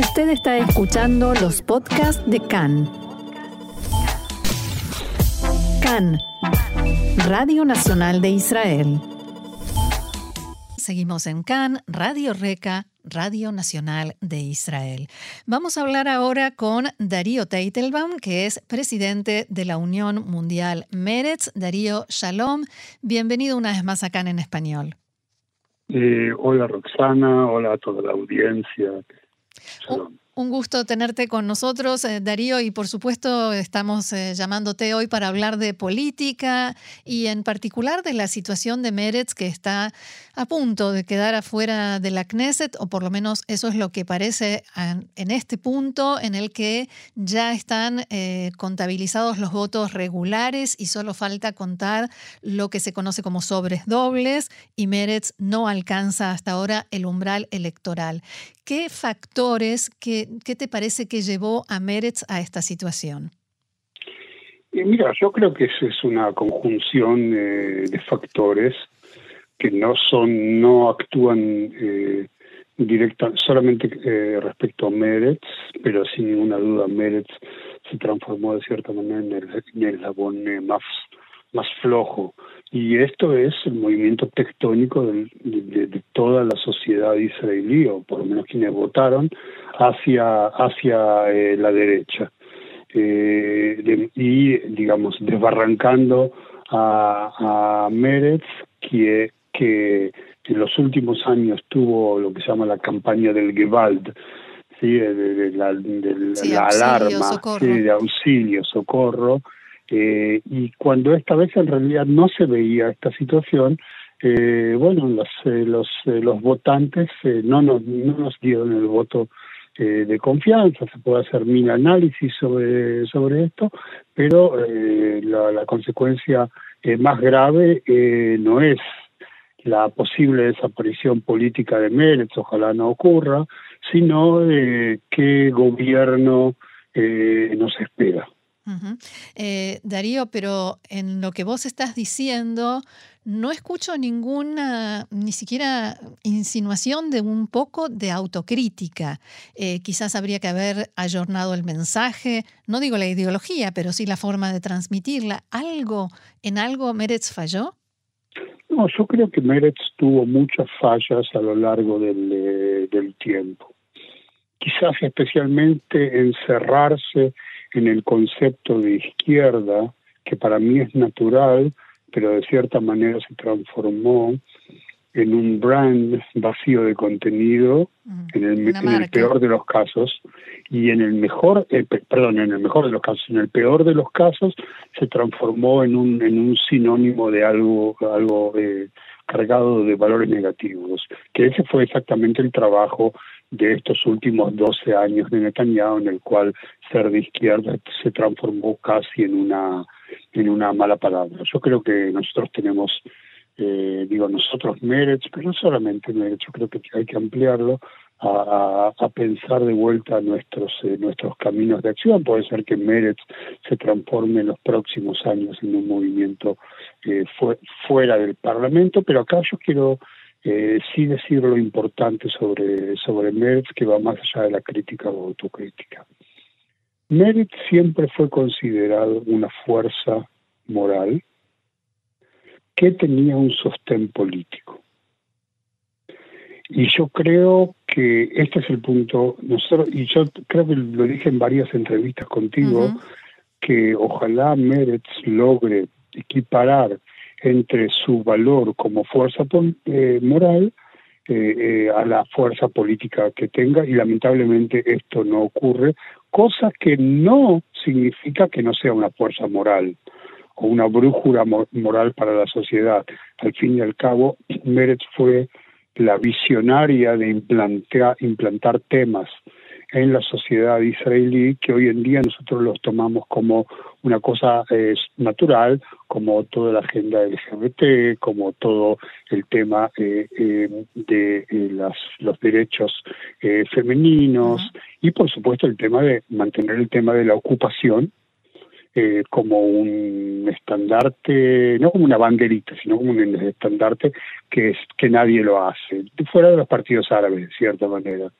Usted está escuchando los podcasts de CAN. CAN, Radio Nacional de Israel. Seguimos en CAN, Radio Reca, Radio Nacional de Israel. Vamos a hablar ahora con Darío Teitelbaum, que es presidente de la Unión Mundial Meretz. Darío, shalom. Bienvenido una vez más a CAN en español. Eh, hola Roxana, hola a toda la audiencia. Shalom. Un gusto tenerte con nosotros, eh, Darío, y por supuesto estamos eh, llamándote hoy para hablar de política y en particular de la situación de Meretz que está a punto de quedar afuera de la Knesset, o por lo menos eso es lo que parece en este punto en el que ya están eh, contabilizados los votos regulares y solo falta contar lo que se conoce como sobres dobles y Meretz no alcanza hasta ahora el umbral electoral. ¿Qué factores, qué, te parece que llevó a Meretz a esta situación? mira, yo creo que es una conjunción eh, de factores que no son, no actúan eh, directa, solamente eh, respecto a Meretz, pero sin ninguna duda Meretz se transformó de cierta manera en el, en el eslabón más, más flojo y esto es el movimiento tectónico de, de, toda la sociedad israelí, o por lo menos quienes votaron, hacia, hacia eh, la derecha. Eh, y, digamos, desbarrancando a, a Meretz, que, que en los últimos años tuvo lo que se llama la campaña del Gewalt, ¿sí? de, la, la alarma, de auxilio, socorro, eh, y cuando esta vez en realidad no se veía esta situación, eh, bueno, los, eh, los, los votantes no, nos, no nos dieron el voto de confianza, se puede hacer mil análisis sobre, sobre esto, pero la, la, consecuencia más grave no es la posible desaparición política de Meretz, ojalá no ocurra, sino qué gobierno nos espera. Eh, Darío, pero en lo que vos estás diciendo, no escucho ninguna, ni siquiera insinuación de un poco de autocrítica. Eh, quizás habría que haber ayornado el mensaje, no digo la ideología, pero sí la forma de transmitirla. ¿Algo, en algo Meretz falló? No, yo creo que Meretz tuvo muchas fallas a lo largo del, eh, del tiempo. Quizás especialmente encerrarse en el concepto de izquierda, que para mí es natural, pero de cierta manera se transformó en un brand vacío de contenido en, el, peor de los casos y en el mejor eh, perdón en el mejor de los casos en el peor de los casos se transformó en un en un sinónimo de algo algo eh, cargado de valores negativos que ese fue exactamente el trabajo de estos últimos 12 años de Netanyahu, en el cual ser de izquierda se transformó casi en una, en una mala palabra. Yo creo que nosotros tenemos, eh, digo nosotros Meretz, pero no solamente Meretz, yo creo que hay que ampliarlo a, a, pensar de vuelta nuestros eh, nuestros caminos de acción. Puede ser que Meretz se transforme en los próximos años en un movimiento eh, fuera del Parlamento, pero acá yo quiero eh, sí decir lo importante sobre, sobre que va más allá de la crítica o autocrítica. Meretz siempre fue considerado una fuerza moral que tenía un sostén político. Y yo creo que este es el punto, nosotros, y yo creo que lo dije en varias entrevistas contigo, que ojalá Meretz logre equiparar entre su valor como fuerza eh, moral eh, eh, a la fuerza política que tenga y lamentablemente esto no ocurre, cosa que no significa que no sea una fuerza moral o una brújula moral para la sociedad. Al fin y al cabo, Meretz fue la visionaria de implantar, implantar temas en la sociedad israelí que hoy en día nosotros los tomamos como una cosa eh, natural, como toda la agenda LGBT, como todo el tema eh, eh, de las, los derechos femeninos y por supuesto el tema de mantener el tema de la ocupación eh, como un estandarte, no como una banderita, sino como un estandarte que es que nadie lo hace, fuera de los partidos árabes, de cierta manera.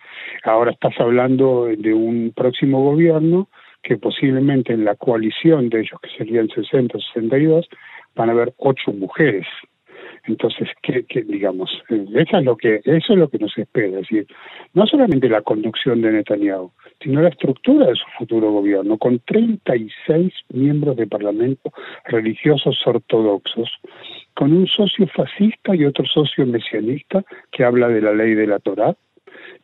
Ahora estás hablando de un próximo gobierno que posiblemente en la coalición de ellos, que serían 60 o 62, van a haber ocho mujeres. Entonces, ¿qué, digamos? Eso es, lo que, eso es lo que nos espera. Es decir, no solamente la conducción de Netanyahu, sino la estructura de su futuro gobierno, con 36 miembros de parlamento religiosos ortodoxos, con un socio fascista y otro socio mesianista que habla de la ley de la Torá,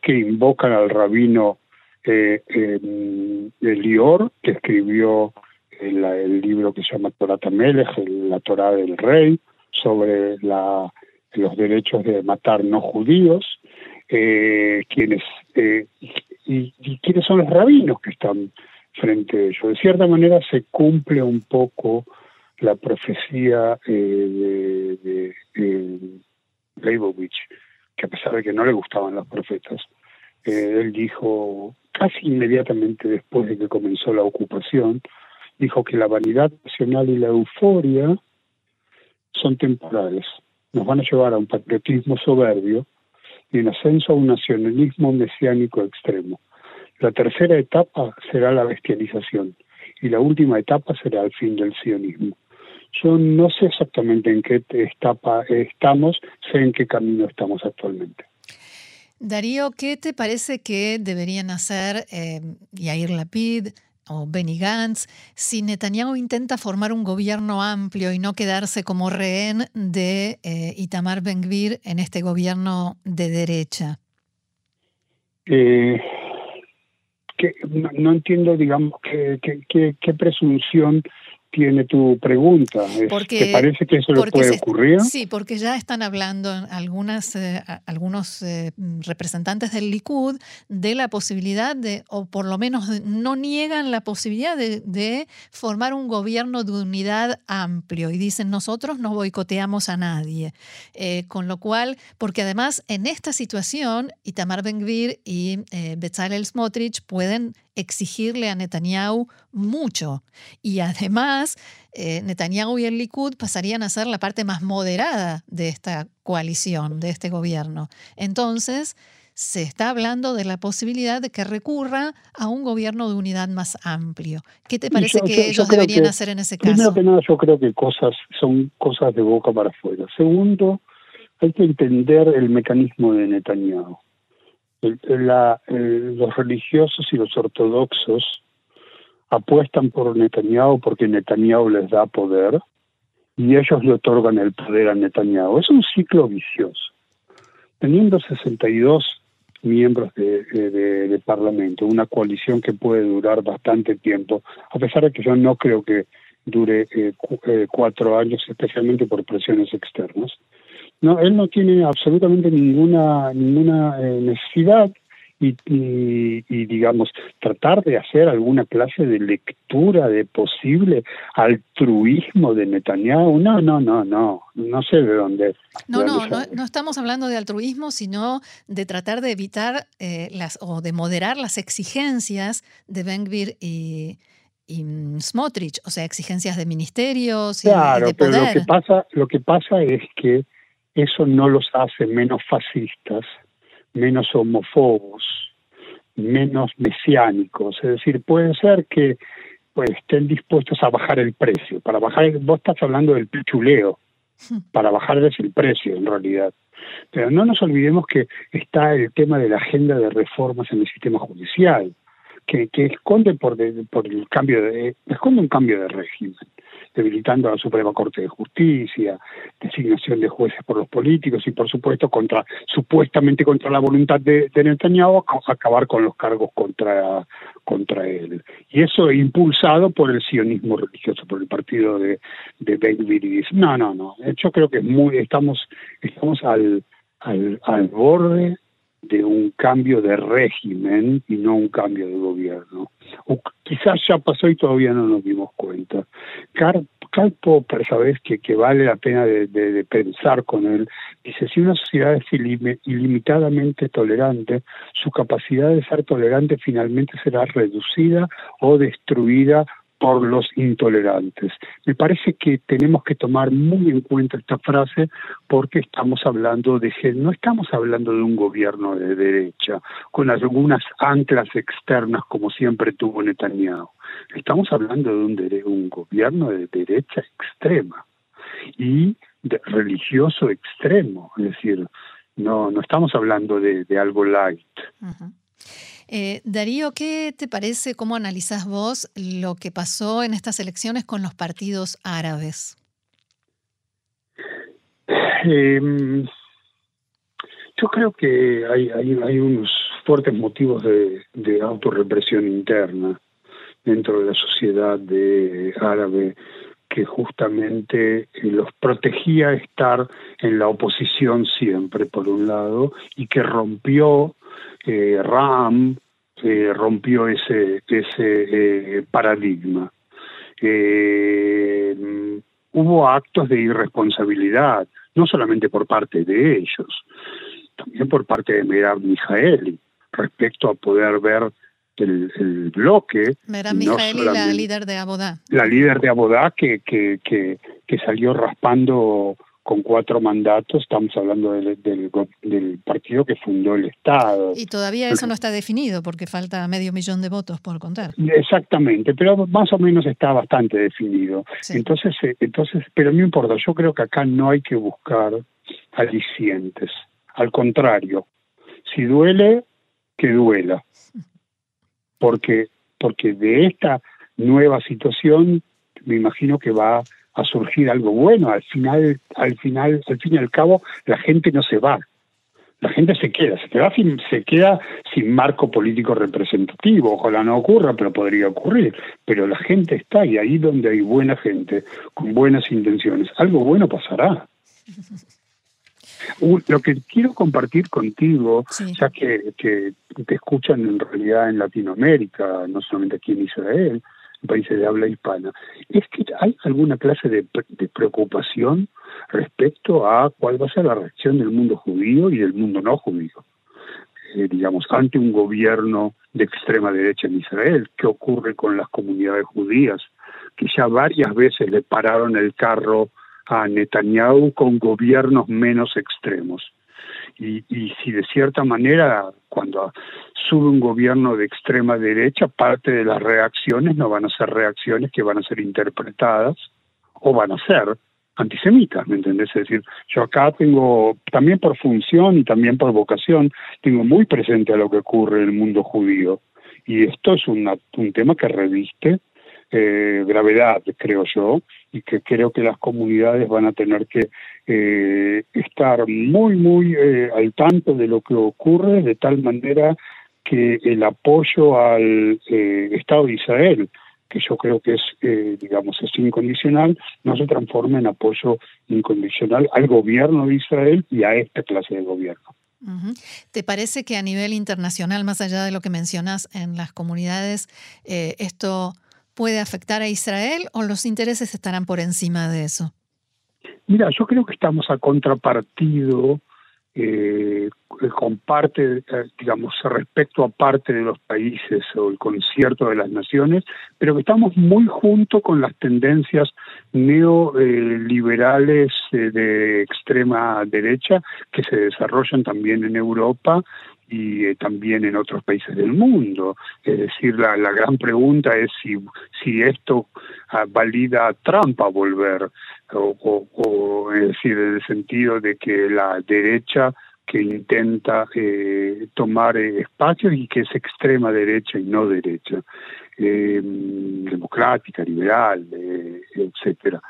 que invocan al rabino eh, eh, Elior, que escribió el, libro que se llama Torah Tamelech, la Torah del Rey, sobre los derechos de matar no judíos, eh, quienes eh, y, quiénes son los rabinos que están frente a ellos. De cierta manera se cumple un poco la profecía eh, de, de, Leibovich, que a pesar de que no le gustaban los profetas, eh, él dijo casi inmediatamente después de que comenzó la ocupación, dijo que la vanidad nacional y la euforia son temporales, nos van a llevar a un patriotismo soberbio y en ascenso a un nacionalismo mesiánico extremo. La tercera etapa será la bestialización y la última etapa será el fin del sionismo. Yo no sé exactamente en qué etapa estamos, sé en qué camino estamos actualmente. Darío, ¿qué te parece que deberían hacer eh, Yair Lapid, o Benny Gantz, si Netanyahu intenta formar un gobierno amplio y no quedarse como rehén de eh, Itamar Ben-Gvir en este gobierno de derecha? Eh, que, no, entiendo, digamos, qué, presunción tiene tu pregunta. ¿Te parece que eso le puede ocurrir? Sí, porque ya están hablando algunas, eh, algunos eh, representantes del Likud de la posibilidad de, o por lo menos no niegan la posibilidad de, formar un gobierno de unidad amplio y dicen nosotros no boicoteamos a nadie. Eh, con lo cual, porque además en esta situación, Itamar Ben-Gvir y Bezalel Smotrich pueden exigirle a Netanyahu mucho. Y además, eh, Netanyahu y el Likud pasarían a ser la parte más moderada de esta coalición, de este gobierno. Entonces, se está hablando de la posibilidad de que recurra a un gobierno de unidad más amplio. ¿Qué te parece que ellos deberían hacer en ese caso? Primero que nada, yo creo que cosas son cosas de boca para afuera. Segundo, hay que entender el mecanismo de Netanyahu los religiosos y los ortodoxos apuestan por Netanyahu porque Netanyahu les da poder y ellos le otorgan el poder a Netanyahu. Es un ciclo vicioso. Teniendo 62 miembros de, de, Parlamento, una coalición que puede durar bastante tiempo, a pesar de que yo no creo que dure eh, eh, cuatro años, especialmente por presiones externas, no, él no tiene absolutamente ninguna, ninguna eh, necesidad y, y, digamos, tratar de hacer alguna clase de lectura de posible altruismo de Netanyahu. No, no, no, no, no sé de dónde. No, no, no, no, estamos hablando de altruismo, sino de tratar de evitar eh, las o de moderar las exigencias de Ben y, y Smotrich, o sea, exigencias de ministerios y, claro, de poder. pero lo que pasa, lo que pasa es que eso no los hace menos fascistas, menos homófobos, menos mesiánicos. Es decir, puede ser que pues, estén dispuestos a bajar el precio. Para bajar, vos estás hablando del pichuleo, para bajarles el precio en realidad. Pero no nos olvidemos que está el tema de la agenda de reformas en el sistema judicial, que, que esconde por, por el cambio de, esconde un cambio de régimen debilitando a la Suprema Corte de Justicia, designación de jueces por los políticos y, por supuesto, contra supuestamente contra la voluntad de, Netanyahu, acabar con los cargos contra, contra él. Y eso impulsado por el sionismo religioso, por el partido de, de Ben No, no, no. Yo creo que es muy, estamos, estamos al, al, al borde de un cambio de régimen y no un cambio de gobierno. O quizás ya pasó y todavía no nos dimos cuenta. Karl, Popper, sabes que, que vale la pena de, pensar con él, dice, si una sociedad es ilimitadamente tolerante, su capacidad de ser tolerante finalmente será reducida o destruida por los intolerantes. Me parece que tenemos que tomar muy en cuenta esta frase porque estamos hablando de no estamos hablando de un gobierno de derecha con algunas anclas externas como siempre tuvo Netanyahu. Estamos hablando de un, un gobierno de derecha extrema y de religioso extremo, es decir, no no estamos hablando de, algo light. Eh, Darío, ¿qué te parece, cómo analizás vos lo que pasó en estas elecciones con los partidos árabes? Em, yo creo que hay, unos fuertes motivos de, autorrepresión interna dentro de la sociedad de árabe que justamente los protegía estar en la oposición siempre, por un lado, y que rompió eh, Ram eh, rompió ese, ese eh, paradigma. hubo actos de irresponsabilidad, no solamente por parte de ellos, también por parte de Merab Mijaeli, respecto a poder ver el, el bloque. Merab Mijaeli, la líder de Abodá. La líder de Abodá que, que, que, que salió raspando con cuatro mandatos, estamos hablando del, del, partido que fundó el Estado. Y todavía eso no está definido porque falta medio millón de votos por contar. Exactamente, pero más o menos está bastante definido. Entonces, eh, entonces, pero no importa, yo creo que acá no hay que buscar alicientes. Al contrario, si duele, que duela. Porque, porque de esta nueva situación me imagino que va a surgir algo bueno. Al final, al final, al fin y al cabo, la gente no se va. La gente se queda, se queda sin, se queda sin marco político representativo. Ojalá no ocurra, pero podría ocurrir. Pero la gente está y ahí donde hay buena gente, con buenas intenciones, algo bueno pasará. lo que quiero compartir contigo, ya que, que te escuchan en realidad en Latinoamérica, no solamente aquí en Israel, países de habla hispana, es que hay alguna clase de, preocupación respecto a cuál va a ser la reacción del mundo judío y del mundo no judío. Eh, digamos, ante un gobierno de extrema derecha en Israel, qué ocurre con las comunidades judías, que ya varias veces le pararon el carro a Netanyahu con gobiernos menos extremos. Y, si de cierta manera, cuando sube un gobierno de extrema derecha, parte de las reacciones no van a ser reacciones que van a ser interpretadas o van a ser antisemitas, ¿me entendés? Es decir, yo acá tengo, también por función y también por vocación, tengo muy presente a lo que ocurre en el mundo judío. Y esto es un tema que reviste eh, gravedad, creo yo, y que creo que las comunidades van a tener que eh, estar muy, muy eh, al tanto de lo que ocurre, de tal manera que el apoyo al Estado de Israel, que yo creo que es, digamos, es incondicional, no se transforme en apoyo incondicional al gobierno de Israel y a esta clase de gobierno. ¿Te parece que a nivel internacional, más allá de lo que mencionas en las comunidades, esto puede afectar a Israel o los intereses estarán por encima de eso? Mira, yo creo que estamos a contrapartido eh, con parte, eh, digamos, respecto a parte de los países o el concierto de las naciones, pero que estamos muy junto con las tendencias neoliberales eh, de extrema derecha que se desarrollan también en Europa y eh, también en otros países del mundo. Es decir, la, la gran pregunta es si, si esto ah, valida a Trump a volver, o, o, es decir, en el sentido de que la derecha que intenta eh, tomar eh, espacios y que es extrema derecha y no derecha, eh, democrática, liberal, etcétera.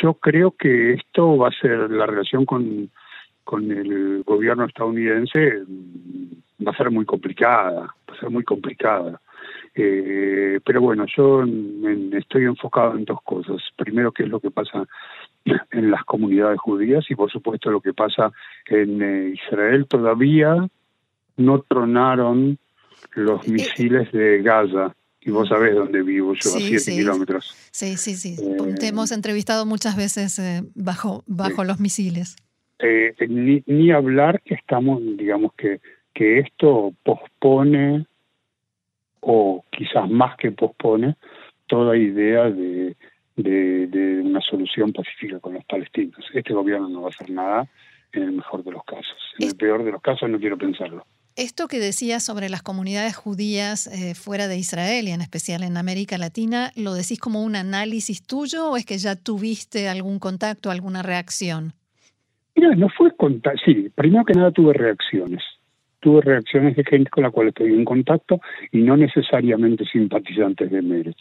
yo creo que esto va a ser la relación con con el gobierno estadounidense mm, va a ser muy complicada, va a ser muy complicada. Eh, pero bueno, yo estoy enfocado en dos cosas. Primero, qué es lo que pasa en las comunidades judías y por supuesto lo que pasa en eh, Israel. Todavía no tronaron los eh, misiles de Gaza. Y vos sabés dónde vivo yo, a siete kilómetros. Sí, sí, sí. Te hemos entrevistado muchas veces bajo, bajo los misiles. Eh, ni, ni, hablar que estamos, digamos que, que esto pospone, o quizás más que pospone, toda idea de, de, una solución pacífica con los palestinos. Este gobierno no va a hacer nada en el mejor de los casos. En el peor de los casos no quiero pensarlo. Esto que decías sobre las comunidades judías eh, fuera de Israel y en especial en América Latina, ¿lo decís como un análisis tuyo o es que ya tuviste algún contacto, alguna reacción? No fue contacto. Sí, primero que nada tuve reacciones. Tuve reacciones de gente con la cual estoy en contacto y no necesariamente simpatizantes de Meretz.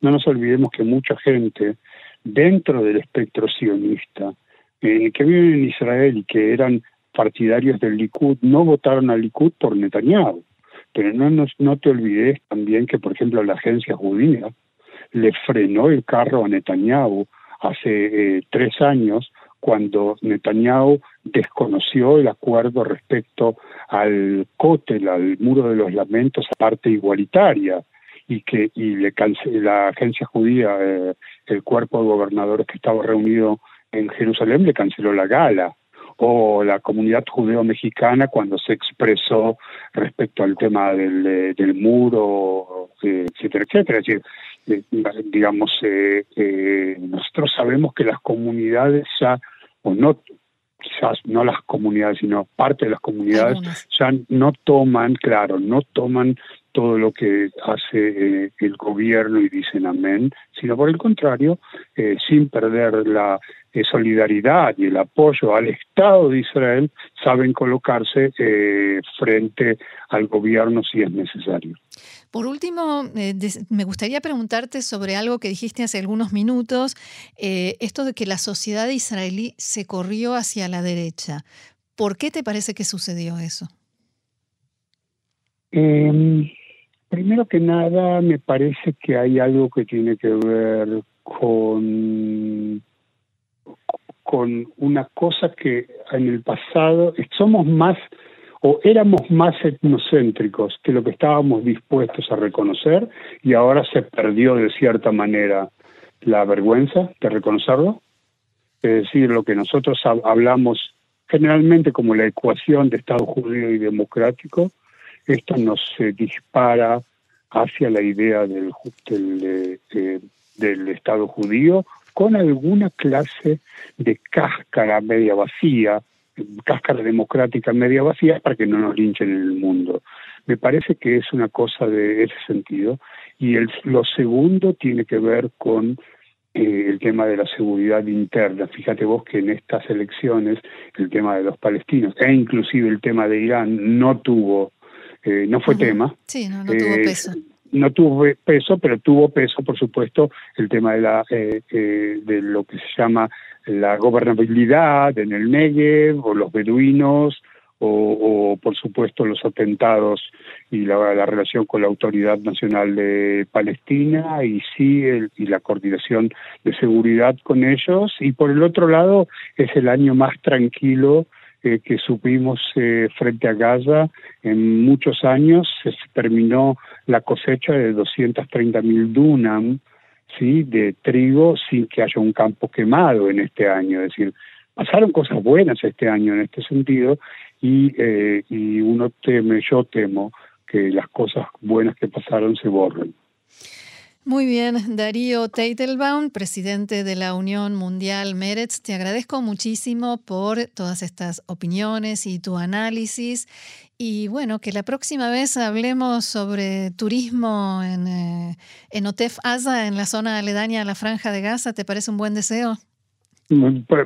No nos olvidemos que mucha gente dentro del espectro sionista eh, que viven en Israel y que eran partidarios del Likud no votaron al Likud por Netanyahu. Pero no, no te olvides también que, por ejemplo, la agencia judía le frenó el carro a Netanyahu hace eh, tres años cuando Netanyahu desconoció el acuerdo respecto al cótel, al muro de los lamentos, a parte igualitaria, y que y le la agencia judía, eh, el cuerpo de gobernadores que estaba reunido en Jerusalén, le canceló la gala o la comunidad judeo-mexicana cuando se expresó respecto al tema del, eh, muro, eh, etcétera, etcétera. Es decir, digamos, nosotros sabemos que las comunidades ya, o no quizás no las comunidades, sino parte de las comunidades, ya no toman, claro, no toman todo lo que hace el gobierno y dicen amén, sino por el contrario, sin perder la eh, solidaridad y el apoyo al Estado de Israel saben colocarse eh, frente al gobierno si es necesario. Por último, eh, me gustaría preguntarte sobre algo que dijiste hace algunos minutos, esto de que la sociedad israelí se corrió hacia la derecha. ¿Por qué te parece que sucedió eso? Em, primero que nada, me parece que hay algo que tiene que ver con con una cosa que en el pasado somos más o éramos más etnocéntricos que lo que estábamos dispuestos a reconocer y ahora se perdió de cierta manera la vergüenza de reconocerlo. Es decir, lo que nosotros hablamos generalmente como la ecuación de Estado judío y democrático, esto nos dispara hacia la idea del, del, eh, del Estado judío con alguna clase de cáscara media vacía, cáscara democrática media vacía para que no nos linchen en el mundo. Me parece que es una cosa de ese sentido. Y el, lo segundo tiene que ver con eh, el tema de la seguridad interna. Fíjate vos que en estas elecciones el tema de los palestinos e inclusive el tema de Irán no tuvo, eh, no fue tema. Sí, no, no tuvo eh, peso. no tuvo peso, pero tuvo peso, por supuesto, el tema de, la, eh, eh, de lo que se llama la gobernabilidad en el Negev, o los beduinos, o, por supuesto los atentados y la, relación con la Autoridad Nacional de Palestina y sí y la coordinación de seguridad con ellos. Y por el otro lado es el año más tranquilo eh, que supimos eh, frente a Gaza en muchos años. Se terminó la cosecha de 230 mil dunam ¿sí? de trigo sin que haya un campo quemado en este año. Es decir, pasaron cosas buenas este año en este sentido y, eh, y uno teme, yo temo, que las cosas buenas que pasaron se borren. Muy bien, Darío Teitelbaum, presidente de la Unión Mundial Meretz, te agradezco muchísimo por todas estas opiniones y tu análisis. Y bueno, que la próxima vez hablemos sobre turismo en, eh, en Otef Asa, en la zona aledaña a la Franja de Gaza. ¿Te parece un buen deseo?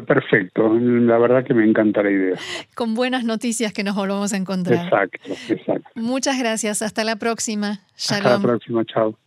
Perfecto, la verdad que me encanta la idea. Con buenas noticias que nos volvamos a encontrar. Exacto, exacto. Muchas gracias, hasta la próxima. Shalom. Hasta la próxima, chao.